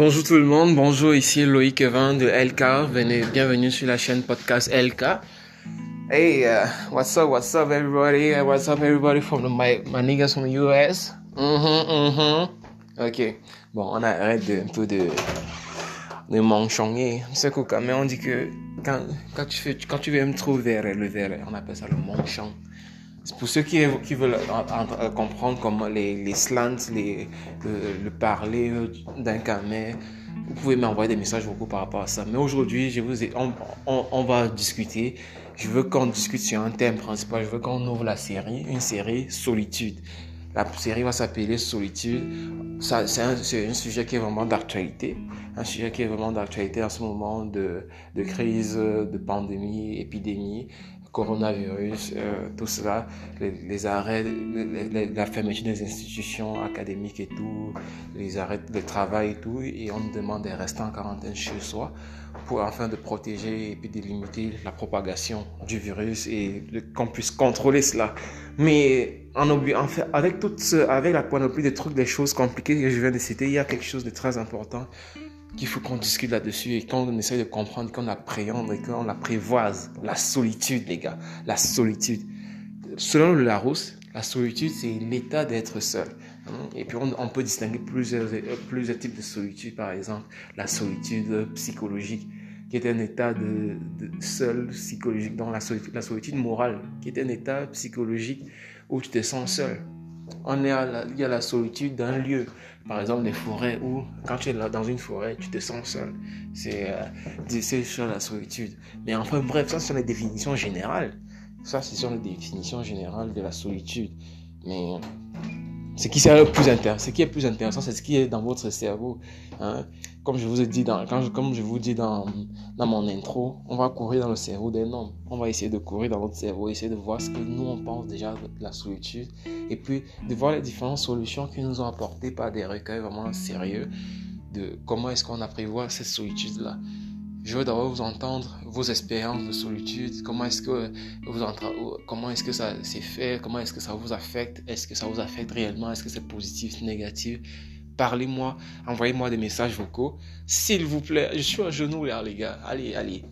Bonjour tout le monde, bonjour ici Loïc Evin de LK, bienvenue sur la chaîne podcast LK. Hey, uh, what's up, what's up everybody, uh, what's up everybody from the, my, niggas from the US. Mm-hmm, mm-hmm. Ok, bon, on arrête de, un peu de, de manchonner. C'est cool, mais on dit que quand, quand, tu fais, quand tu veux me trouver le verre, on appelle ça le manchon. Pour ceux qui, veulent comprendre comment les, slants, les, le, parler d'un camé, vous pouvez m'envoyer des messages beaucoup par rapport à ça. Mais aujourd'hui, on, va discuter. Je veux qu'on discute sur un thème principal. Je veux qu'on ouvre la série, une série solitude. La série va s'appeler Solitude. C'est, un, un, sujet qui est vraiment d'actualité. Un sujet qui est vraiment d'actualité en ce moment de, de crise, de pandémie, épidémie coronavirus, euh, tout cela, les, arrêts, la fermeture des institutions académiques et tout, les arrêts de travail et tout, et on demande de rester en quarantaine chez soi pour afin de protéger et puis de limiter la propagation du virus et qu'on puisse contrôler cela. Mais en, fait, avec toute avec la panoplie des trucs, des choses compliquées que je viens de citer, il y a quelque chose de très important qu'il faut qu'on discute là-dessus et qu'on essaye de comprendre, qu'on appréhende et qu'on apprivoise la solitude, les gars. La solitude. Selon le Larousse, la solitude, c'est l'état d'être seul. Et puis, on, peut distinguer plusieurs, types de solitude. Par exemple, la solitude psychologique, qui est un état de, seul psychologique. Dans la la solitude morale, qui est un état psychologique où tu te sens seul. On est il y a la solitude d'un lieu. Par exemple, les forêts où, quand tu es là dans une forêt, tu te sens seul. C'est euh, la solitude. Mais enfin, bref, ça, ce sont les définitions générales. Ça, ce sont les définitions générales de la solitude. Mais ce qui, est plus intéressant, c'est ce qui est dans votre cerveau. Hein. Comme je vous ai dit dans, comme je vous dis dans, dans mon intro, on va courir dans le cerveau d'un homme. On va essayer de courir dans notre cerveau, essayer de voir ce que nous on pense déjà de la solitude, et puis de voir les différentes solutions qui nous ont apportées par des recueils vraiment sérieux de comment est-ce qu'on apprivoise cette solitude là. Je veux d'abord vous entendre vos expériences de solitude, comment est-ce que vous comment est-ce que ça s'est fait, comment est-ce que ça vous affecte, est-ce que ça vous affecte réellement, est-ce que c'est positif, négatif? Parlez-moi, envoyez-moi des messages vocaux. S'il vous plaît, je suis à genoux là les gars. Allez, allez,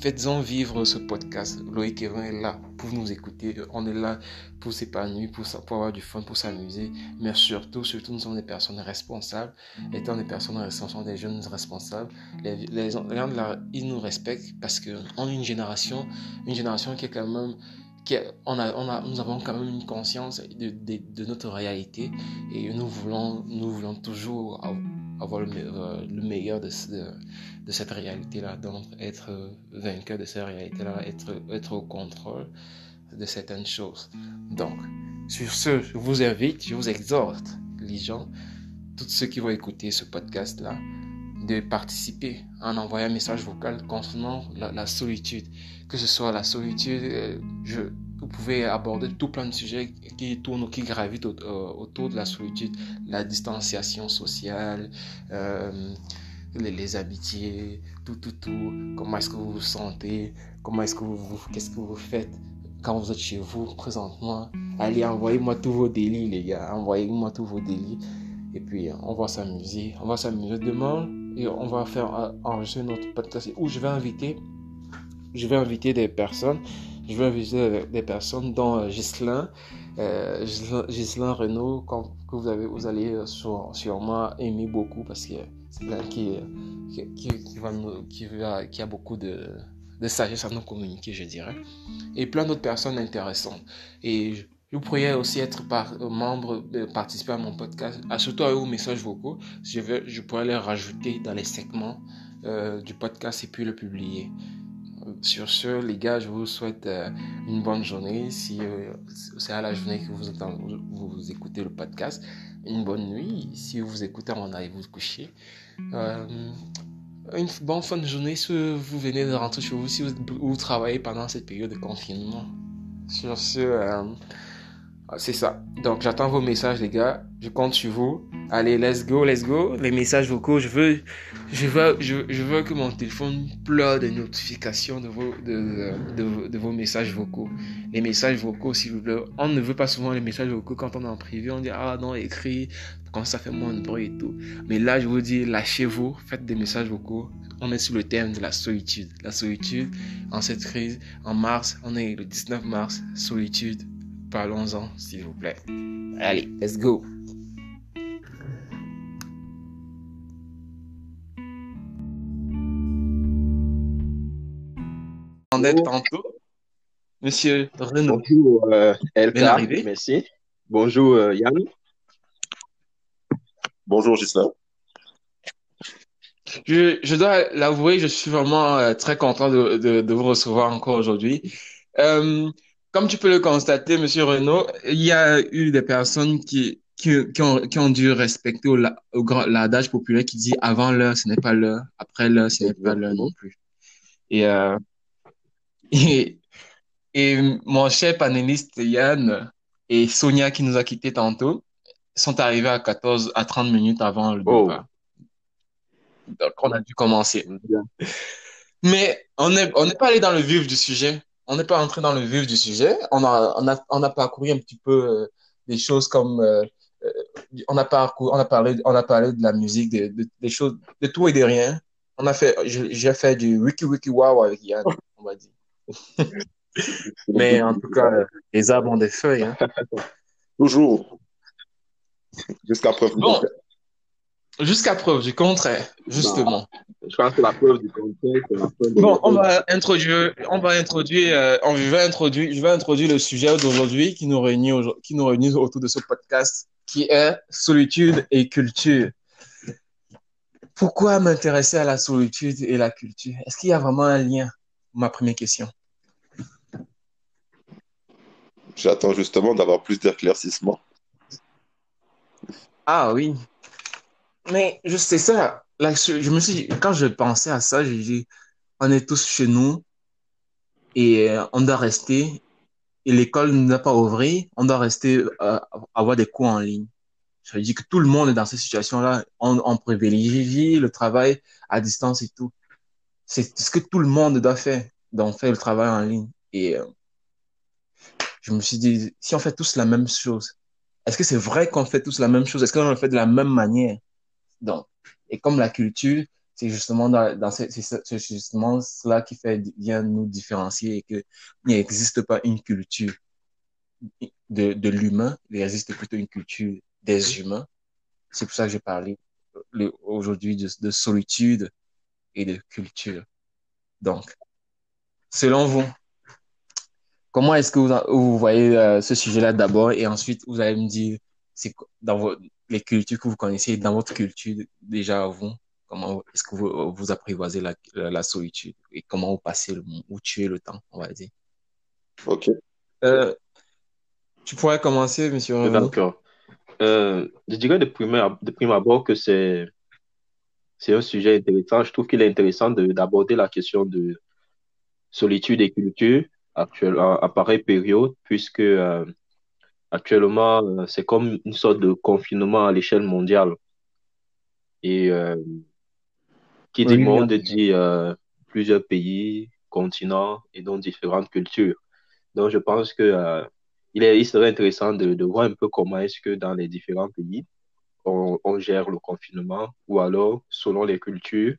Faites-en vivre ce podcast. Loïc Evin est là pour nous écouter. On est là pour s'épanouir, pour, avoir du fun, pour s'amuser. Mais surtout, surtout, nous sommes des personnes responsables. Étant des personnes responsables, des jeunes responsables, les, gens là, ils nous respectent parce qu'on est une génération, une génération qui est quand même on a, on a, nous avons quand même une conscience de, de, de, notre réalité et nous voulons, nous voulons toujours avoir le, euh, le meilleur de, cette réalité-là, donc être vainqueur de cette réalité-là, être, être au contrôle de certaines choses. Donc, sur ce, je vous invite, je vous exhorte, les gens, tous ceux qui vont écouter ce podcast-là, de participer en envoyant un message vocal concernant la, solitude. Que ce soit la solitude, euh, je, vous pouvez aborder tout plein de sujets qui tournent, qui gravitent euh, autour de la solitude, la distanciation sociale, euh, les, les, amitiés, tout, tout, tout. Comment est-ce que vous vous sentez? Comment est-ce que vous, qu'est-ce que vous faites quand vous êtes chez vous présentement? Allez, envoyez-moi tous vos délits, les gars. Envoyez-moi tous vos délits. Et puis, on va s'amuser. On va s'amuser demain et on va faire euh, enregistrer notre podcast où je vais inviter, je vais inviter des personnes, je vais inviter des personnes dont euh, Gislain, euh, Renault, que vous, avez, allez euh, sûrement aimer beaucoup parce que c'est quelqu'un qui, qui a beaucoup de, sagesse à nous communiquer, je dirais. Et plein d'autres personnes intéressantes. Et vous pourriez aussi être euh, membre, euh, participer à mon podcast, surtout à vos messages vocaux. Je, je pourrais les rajouter dans les segments euh, du podcast et puis le publier. Sur ce, les gars, je vous souhaite une bonne journée. Si c'est à la journée que vous, vous, écoutez le podcast, une bonne nuit. Si vous écoutez avant d'aller vous coucher, une bonne fin de journée si vous venez de rentrer chez vous, si vous, travaillez pendant cette période de confinement. Sur ce, c'est ça. Donc, j'attends vos messages, les gars. Je compte sur vous. Allez, let's go, let's go. Les messages vocaux, je veux, je veux, je, veux que mon téléphone pleure de notifications de vos, de, de, vos messages vocaux. Les messages vocaux, s'il vous plaît. On ne veut pas souvent les messages vocaux quand on est en privé. On dit, ah non, écrit, quand ça fait moins de bruit et tout. Mais là, je vous dis, lâchez-vous, faites des messages vocaux. On est sur le thème de la solitude. La solitude en cette crise, en mars, on est le 19 mars, solitude Parlons-en, s'il vous plaît. Allez, let's go. En est tantôt, Monsieur Renaud. Bonjour, euh, LK. Merci. Bonjour, euh, Yann. Bonjour, Gisela. Je, je dois l'avouer, je suis vraiment euh, très content de, de, de, vous recevoir encore aujourd'hui. Euh, comme tu peux le constater, Monsieur Renaud, il y a eu des personnes qui, qui, qui, ont, qui ont dû respecter l'adage populaire qui dit avant l'heure, ce n'est pas l'heure, après l'heure, ce n'est pas l'heure non plus. Et, euh, et, et mon cher panéliste Yann et Sonia qui nous a quittés tantôt sont arrivés à 14 à 30 minutes avant le oh. départ. Donc on a dû commencer. Mais on n'est on pas allé dans le vif du sujet on n'est pas entré dans le vif du sujet. On a, on a, on a parcouru un petit peu euh, des choses comme euh, euh, on a parcouru, on a parlé, on a parlé de la musique, de, des choses, de tout et de rien. On a fait, j'ai fait du wiki wiki wow avec Yann, on va dire. Mais en tout cas, les arbres ont des feuilles. Hein. Toujours. Jusqu'à preuve. Bon. Jusqu'à preuve du contraire, justement. Je pense que la preuve du contraire, c'est la preuve Bon, on va introduire, on va introduire, euh, on va introduire, je vais introduire le sujet d'aujourd'hui qui nous réunit, qui nous réunit autour de ce podcast, qui est solitude et culture. Pourquoi m'intéresser à la solitude et la culture? Est-ce qu'il y a vraiment un lien? Ma première question. J'attends justement d'avoir plus d'éclaircissement. Ah oui, mais je sais ça. Je me suis, quand je pensais à ça, j'ai dit, on est tous chez nous et euh, on doit rester. Et l'école ne doit pas ouvrir, on doit rester, euh, avoir des cours en ligne. Je dis que tout le monde est dans cette situation-là. On, on privilégie le travail à distance et tout. C'est ce que tout le monde doit faire, donc faire le travail en ligne. Et euh, je me suis dit, si on fait tous la même chose, est-ce que c'est vrai qu'on fait tous la même chose? Est-ce qu'on le fait de la même manière? Donc, et comme la culture, c'est justement dans, dans c'est justement cela qui fait bien nous différencier et qu'il n'existe pas une culture de, de l'humain, il existe plutôt une culture des humains. C'est pour ça que j'ai parlé aujourd'hui de solitude et de culture. Donc, selon vous, comment est-ce que vous, vous voyez euh, ce sujet-là d'abord? Et ensuite vous allez me dire c'est dans vos, les cultures que vous connaissez, dans votre culture déjà vous, comment est-ce que vous, vous apprivoisez la, la, solitude? Et comment vous passez le, ou tuez le temps, on va dire? Ok. Euh, tu pourrais commencer, monsieur D'accord. Euh, je dirais de prime, de prime abord que c'est c'est un sujet intéressant. Je trouve qu'il est intéressant d'aborder la question de solitude et culture actuellement à pareille période, puisque euh, Actuellement, euh, c'est comme une sorte de confinement à l'échelle mondiale. Et euh, qui dit monde dit euh, plusieurs pays, continents et donc différentes cultures. Donc, je pense que il, est, il serait intéressant de, de voir un peu comment est-ce que dans les différents pays, on, on, gère le confinement ou alors, selon les cultures,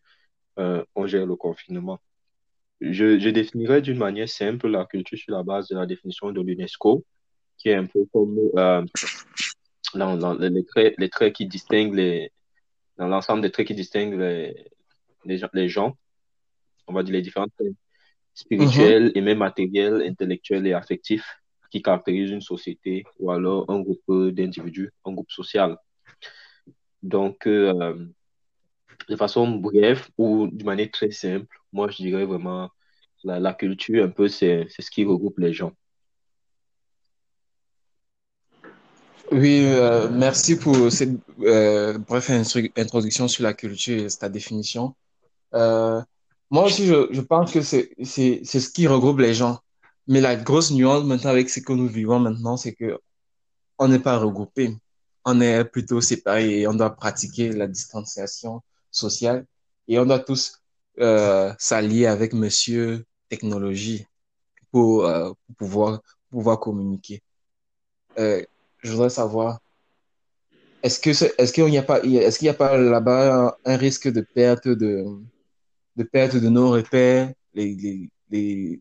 on gère le confinement. Je, je définirais d'une manière simple la culture sur la base de la définition de l'UNESCO, qui est un peu comme euh, dans, les, traits, les traits qui distinguent les, dans l'ensemble des traits qui distinguent les, les, gens, les gens, on va dire les différents traits spirituels mm-hmm. et même matériels, intellectuels et affectifs qui caractérisent une société ou alors un groupe d'individus, un groupe social. Donc, euh, de façon brève ou de manière très simple, moi je dirais vraiment la, la culture, un peu, c'est ce qui regroupe les gens. Oui, euh, merci pour cette euh, brève introduction sur la culture et ta définition. Euh, moi aussi, je, pense que c'est c'est ce qui regroupe les gens. Mais la grosse nuance maintenant avec ce que nous vivons maintenant, c'est que on n'est pas regroupés. On est plutôt séparés et on doit pratiquer la distanciation sociale et on doit tous euh, s'allier avec Monsieur Technologie pour, euh, pouvoir, pouvoir communiquer. Euh, je voudrais savoir, est-ce que est-ce qu'il n'y a pas est-ce qu'il n'y a pas là-bas un risque de perte de de perte de nos repères, les, les, les,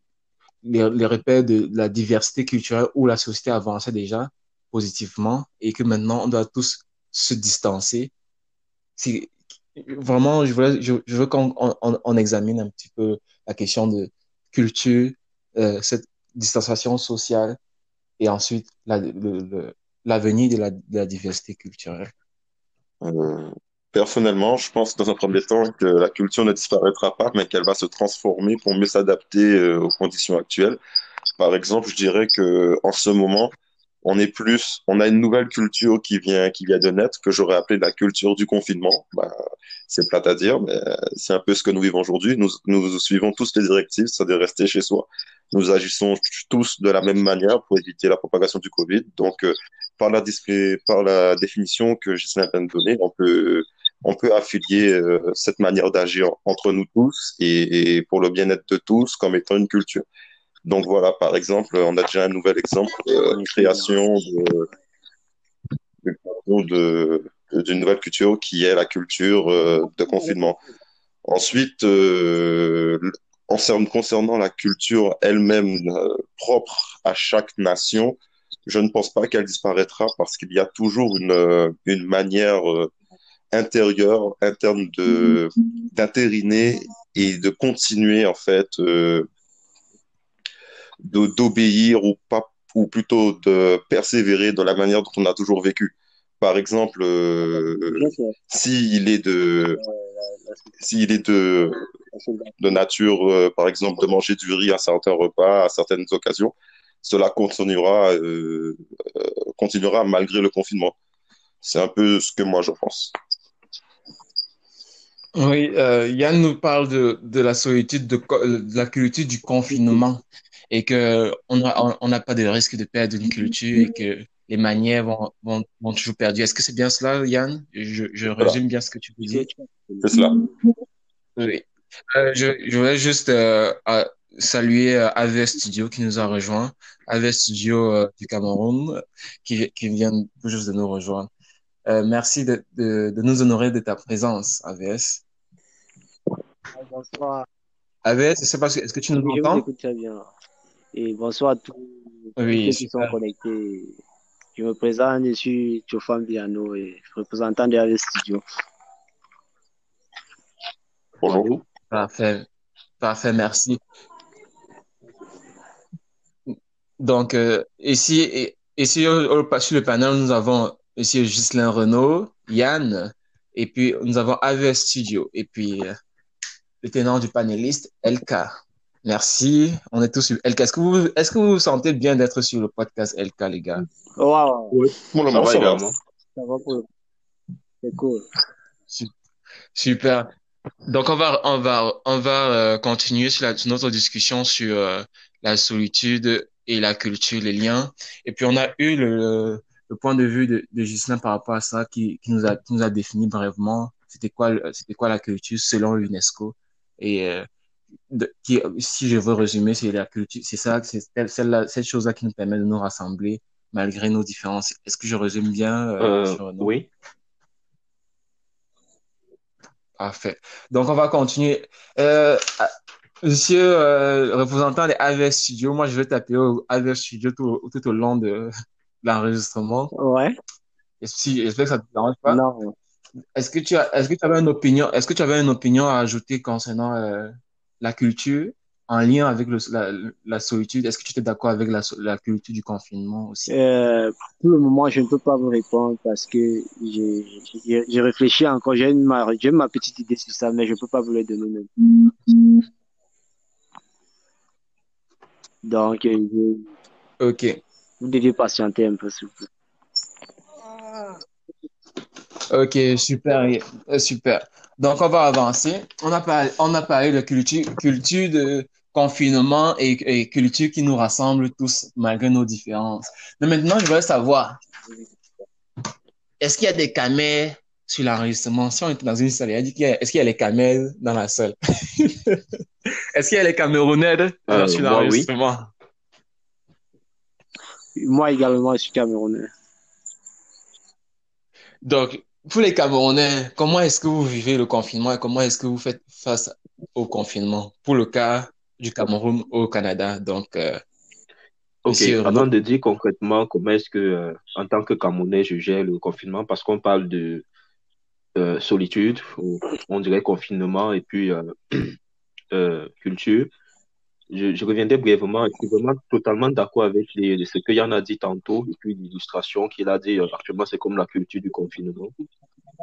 les, repères de la diversité culturelle où la société avançait déjà positivement et que maintenant on doit tous se distancer? Vraiment, je veux, qu'on on, examine un petit peu la question de culture, euh, cette distanciation sociale et ensuite l'avenir de, la, de la diversité culturelle. Euh, personnellement, je pense dans un premier temps que la culture ne disparaîtra pas, mais qu'elle va se transformer pour mieux s'adapter euh, aux conditions actuelles. Par exemple, je dirais que en ce moment, on est plus, on a une nouvelle culture qui vient, qui vient de naître, que j'aurais appelé la culture du confinement. Bah, c'est plate à dire, mais c'est un peu ce que nous vivons aujourd'hui. Nous, nous suivons tous les directives, c'est-à-dire rester chez soi. Nous agissons tous de la même manière pour éviter la propagation du Covid. Donc, euh, par la, par la définition que Gislain vient de donner, on peut, on peut affilier euh, cette manière d'agir entre nous tous et pour le bien-être de tous comme étant une culture. Donc voilà, par exemple, on a déjà un nouvel exemple de création de, d'une nouvelle culture qui est la culture euh, de confinement. Ensuite, euh, concernant la culture elle-même euh, propre à chaque nation, je ne pense pas qu'elle disparaîtra parce qu'il y a toujours une, une manière intérieure, interne d'intériner et de continuer en fait d'obéir ou pas ou plutôt de persévérer dans la manière dont on a toujours vécu. Par exemple, euh, s'il est de s'il est de de nature, euh, par exemple, de manger du riz à certains repas, à certaines occasions, cela continuera euh, continuera malgré le confinement. C'est un peu ce que moi je pense. Oui, Yann nous parle de, de la solitude, de, de la culture du confinement et que on n'a on, pas de risque de perdre une culture et que les manières vont, vont, vont toujours perdurer. Est-ce que c'est bien cela, Yann? Je, je résume bien ce que tu dis. C'est cela. Oui. Euh, je, je voulais juste euh, saluer euh, AV Studio qui nous a rejoint, AV Studio euh, du Cameroun qui, qui vient juste de nous rejoindre. Euh, merci de, de, de, nous honorer de ta présence, AVS. Bonsoir. AVS, je sais pas, est-ce que tu nous entends? Je très bien. Et bonsoir à tous ceux qui sont connectés. Je me présente, je suis Tchofan Biano et représentant de la Studio. Bonjour. Parfait. Parfait, merci. Donc, euh, ici, ici sur le panel, nous avons Monsieur Ghislain Renault, Yann, et puis nous avons AVS Studio, et puis euh, le tenant du panéliste, LK. Merci. On est tous sur LK. Est-ce que vous, est-ce que vous vous sentez bien d'être sur le podcast LK, les gars? Wow. Oui, moment, ça, va. Ça va pour... C'est cool. Super. Donc, on va, on va, on va euh, continuer sur, la, notre discussion sur euh, la solitude et la culture, les liens. Et puis, on a eu le, le point de vue de, de Gislain par rapport à ça qui, qui nous a, qui nous a défini brièvement c'était quoi, c'était quoi la culture selon l'UNESCO? Et euh, qui, si je veux résumer, c'est la culture, c'est ça, c'est cette chose-là qui nous permet de nous rassembler malgré nos différences. Est-ce que je résume bien euh, euh, Oui. Parfait. Donc, on va continuer. Euh, monsieur euh, représentant des AVS Studio, moi, je vais taper au AVS Studio tout, tout au long de l'enregistrement. Ouais. J'espère que ça te dérange pas? Non. Est-ce que tu as, est-ce que tu avais une opinion, est-ce que tu avais une opinion à ajouter concernant euh, la culture en lien avec le, la, la, solitude, est-ce que tu es d'accord avec la, la, culture du confinement aussi? Euh, Pour le moment, je ne peux pas vous répondre parce que j'ai réfléchi encore. J'ai ma, ma petite idée sur ça, mais je ne peux pas vous le donner Donc, euh, je... ok. Vous devez patienter un peu, s'il vous plaît. Ok, super, super. Donc, on va avancer. On a parlé, on a parlé de culture, culture de, confinement et, culture qui nous rassemble tous malgré nos différences. Mais maintenant, je voudrais savoir, est-ce qu'il y a des caméras sur l'enregistrement? Si on était dans une salle, est-ce qu'il y a les caméras dans la salle? est-ce qu'il y a les Camerounais euh, sur l'enregistrement? Moi également, je suis Camerounais. Donc, pour les Camerounais, comment est-ce que vous vivez le confinement et comment est-ce que vous faites face au confinement pour le cas du Cameroun au Canada? Donc, euh, ok, avant de dire concrètement comment est-ce que, euh, en tant que Camerounais, je gère le confinement, parce qu'on parle de euh, solitude, on dirait confinement et puis culture. Je, je, reviendrai brièvement. Je suis vraiment totalement d'accord avec les, ce que Yann a dit tantôt, et puis l'illustration qu'il a dit. actuellement, c'est comme la culture du confinement.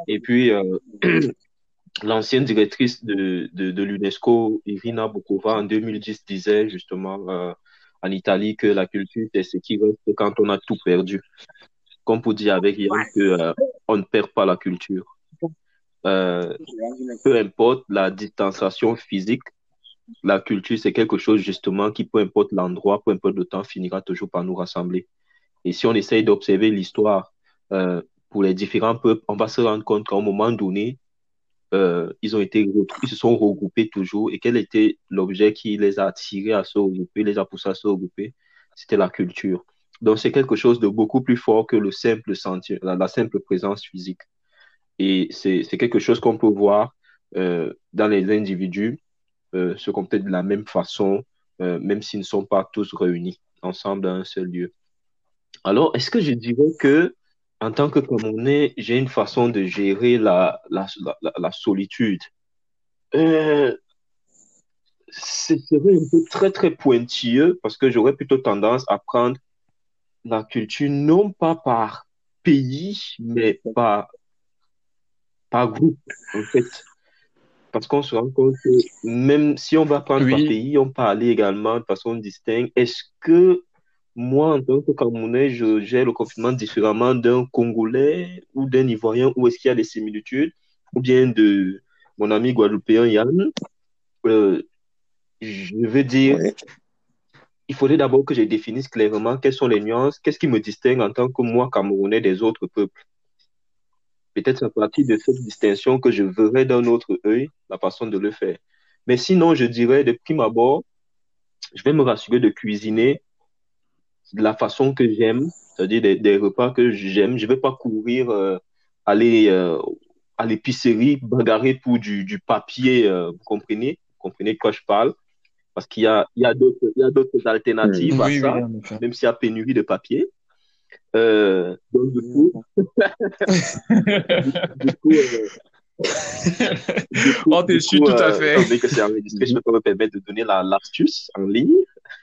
Et puis, euh, l'ancienne directrice de, de, l'UNESCO, Irina Bokova, en 2010, disait justement euh, en Italie que la culture, c'est ce qui reste quand on a tout perdu. Comme pour dire avec Yann que euh, on ne perd pas la culture. peu importe la distanciation physique, la culture, c'est quelque chose justement qui, peu importe l'endroit, peu importe le temps, finira toujours par nous rassembler. Et si on essaye d'observer l'histoire euh, pour les différents peuples, on va se rendre compte qu'à un moment donné, euh, ils ont été ils se sont regroupés toujours. Et quel était l'objet qui les a attirés à se regrouper, les a poussés à se regrouper? C'était la culture. Donc c'est quelque chose de beaucoup plus fort que le simple la, simple présence physique. Et c'est quelque chose qu'on peut voir euh, dans les individus se comporter de la même façon, euh, même s'ils ne sont pas tous réunis ensemble dans un seul lieu. Alors, est-ce que je dirais que, en tant que Camerounais, j'ai une façon de gérer la, la, la, solitude? Euh, Ce serait un peu très, très pointilleux parce que j'aurais plutôt tendance à prendre la culture non pas par pays, mais par, par groupe, en fait parce qu'on se rend compte que même si on va prendre par pays, on peut aller également de façon distincte. Est-ce que moi, en tant que Camerounais, je gère le confinement différemment d'un Congolais ou d'un Ivoirien, ou est-ce qu'il y a des similitudes, ou bien de mon ami guadeloupéen Yann euh, Je veux dire, il faudrait d'abord que je définisse clairement quelles sont les nuances, qu'est-ce qui me distingue en tant que moi, Camerounais, des autres peuples. Peut-être à partir de cette distinction que je verrai d'un autre œil la façon de le faire. Mais sinon, je dirais de prime abord, je vais me rassurer de cuisiner de la façon que j'aime, c'est-à-dire des, repas que j'aime. Je ne vais pas courir, euh, aller euh, à l'épicerie, bagarrer pour du, papier, euh, vous comprenez? Vous comprenez de quoi je parle? Parce qu'il y a, il y a d'autres alternatives mmh. à ça, même s'il y a pénurie de papier. Euh, donc, du coup, du, coup, euh, on te suit tout à euh, fait. que c'est enregistré, je peux me permettre de donner l'astuce en ligne?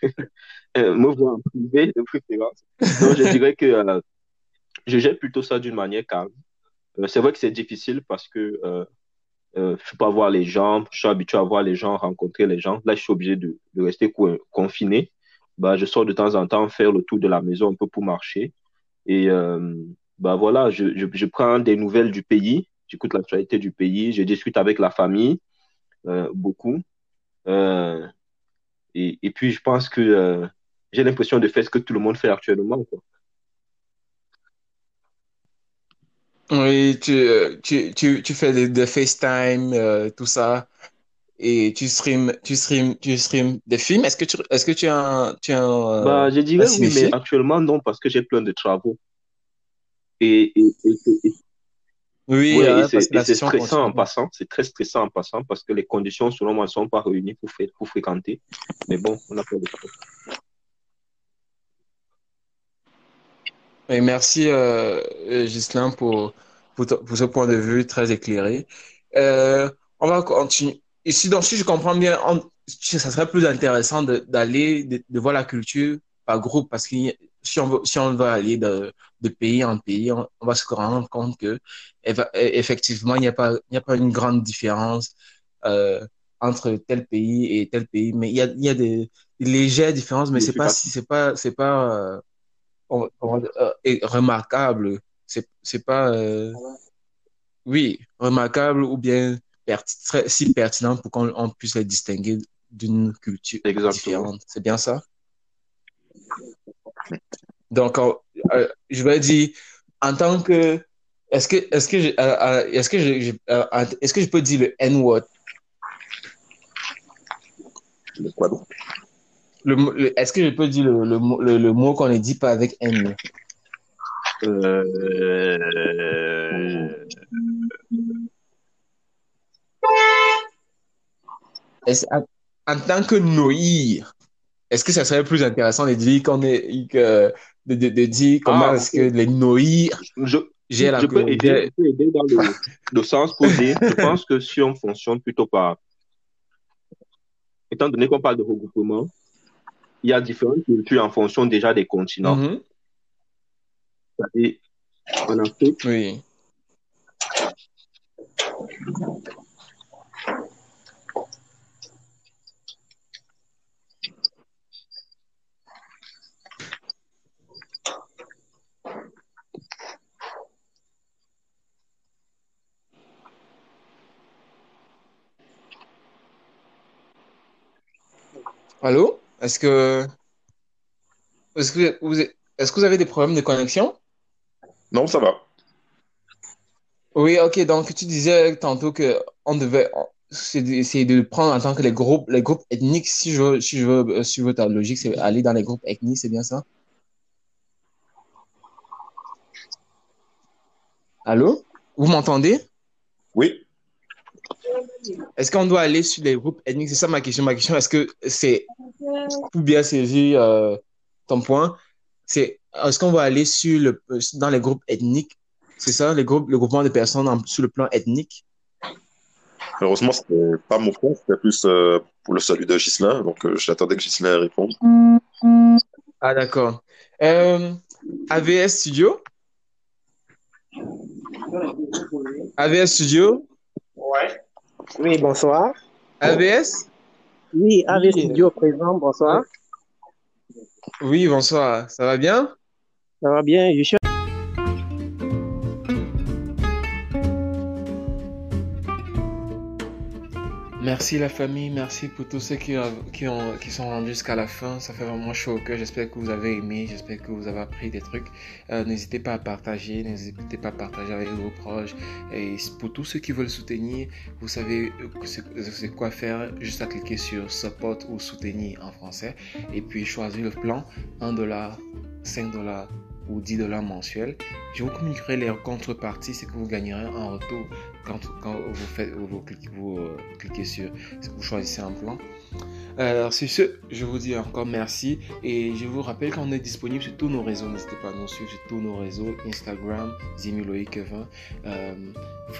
me voir en privé de préférence. Donc, je dirais que je gère plutôt ça d'une manière calme. c'est vrai que c'est difficile parce que je ne peux pas voir les gens, je suis habitué à voir les gens, rencontrer les gens. Là, je suis obligé de, de rester confiné. Bah, je sors de temps en temps faire le tour de la maison un peu pour marcher. Et euh, bah voilà, je, je, je, prends des nouvelles du pays, j'écoute l'actualité du pays, je discute avec la famille euh, beaucoup. Euh, et, et, puis je pense que j'ai l'impression de faire ce que tout le monde fait actuellement. Quoi. Oui, tu, tu, tu, tu fais des, FaceTime, euh, tout ça, et tu stream, tu stream, tu stream des films. Est-ce que tu, est-ce que tu as un, tu as un, bah, je dirais oui, mais actuellement non, parce que j'ai plein de travaux. Et, et, et, oui, hein, c'est stressant en passant, c'est très stressant en passant parce que les conditions, selon moi, ne sont pas réunies pour, faire, pour fréquenter. Mais bon, on a pas de travaux. Et merci, euh, Gislain, pour, pour, pour, ce point de vue très éclairé. Euh, on va continuer. Ici, donc, si je comprends bien, ça serait plus intéressant d'aller, de, voir la culture par groupe, parce que si on, veut, si on va aller de, de pays en pays, on, va se rendre compte que effectivement, il n'y a, pas, il a pas une grande différence euh, entre tel pays et tel pays, mais il y a, il y a des, légères différences, mais c'est pas, si c'est pas, c'est pas euh, euh, remarquable, c'est, c'est pas, oui, remarquable ou bien si pertinent pour qu'on puisse les distinguer d'une culture différente. C'est bien ça? Donc, euh, je vais dire, en tant que. Est-ce que, est-ce que, est-ce que, je, est-ce que je peux dire le N-word? Le quoi donc? est-ce que je peux dire le, le, le, mot qu'on ne dit pas avec N? Euh... en tant que noïr, est-ce que ça serait plus intéressant de dire qu'on est que de, de, dire comment ah, est-ce que les noïrs je, j'ai la je peux, aider, dans le, le, sens pour dire je pense que si on fonctionne plutôt par étant donné qu'on parle de regroupement il y a différentes cultures en fonction déjà des continents. Mm -hmm. en Afrique, oui. Allô? Est-ce que, est-ce que vous, est-ce que vous avez des problèmes de connexion? Non, ça va. Oui, ok. Donc, tu disais tantôt que on devait essayer de prendre en tant que les groupes, les groupes ethniques. Si je veux, si je veux suivre ta logique, c'est aller dans les groupes ethniques, c'est bien ça? Allô? Vous m'entendez? Oui. Est-ce qu'on doit aller sur les groupes ethniques? C'est ça ma question. Ma question, est-ce que c'est pour bien saisir euh, ton point? C'est est-ce qu'on va aller sur le, dans les groupes ethniques? C'est ça, les groupes, le groupement de personnes sur le plan ethnique? Heureusement, ce n'est pas mon point, c'était plus euh, pour le salut de Gislain. Donc, euh, j'attendais que Gislain réponde. Ah, d'accord. AVS Studio? AVS Studio? Oui, bonsoir. AVS Oui, AVS Studio présent, bonsoir. Oui, bonsoir. Ça va bien? Ça va bien. Je suis Merci la famille, merci pour tous ceux qui, qui, ont, qui sont rendus jusqu'à la fin. Ça fait vraiment chaud au cœur. J'espère que vous avez aimé, j'espère que vous avez appris des trucs. Euh, n'hésitez pas à partager, n'hésitez pas à partager avec vos proches. Et pour tous ceux qui veulent soutenir, vous savez c'est quoi faire. Juste à cliquer sur support ou soutenir en français. Et puis choisir le plan 1 dollar, 5 dollars ou 10 dollars mensuels. Je vous communiquerai les contreparties, ce que vous gagnerez en retour quand, vous, faites, vous, cliquez, vous euh, cliquez sur, vous choisissez un plan. Alors, sur ce, je vous dis encore merci et je vous rappelle qu'on est disponible sur tous nos réseaux. N'hésitez pas à nous suivre sur tous nos réseaux Instagram, Zimiloïc20, euh,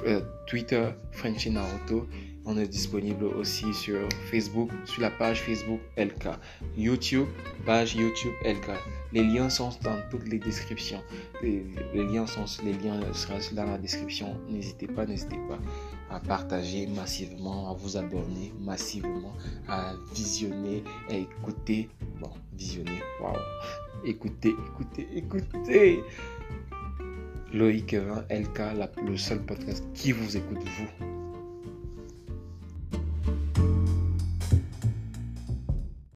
euh, Twitter, Frenchy Naruto. On est disponible aussi sur Facebook, sur la page Facebook LK, YouTube, page YouTube LK. Les liens sont dans toutes les descriptions. Les, liens sont les liens seront dans la description. N'hésitez pas, n'hésitez pas à partager massivement, à vous abonner massivement, à visionner, à écouter. Bon, visionner, waouh. Écoutez, écoutez, écoutez. Loïc 20 LK, le seul podcast qui vous écoute vous.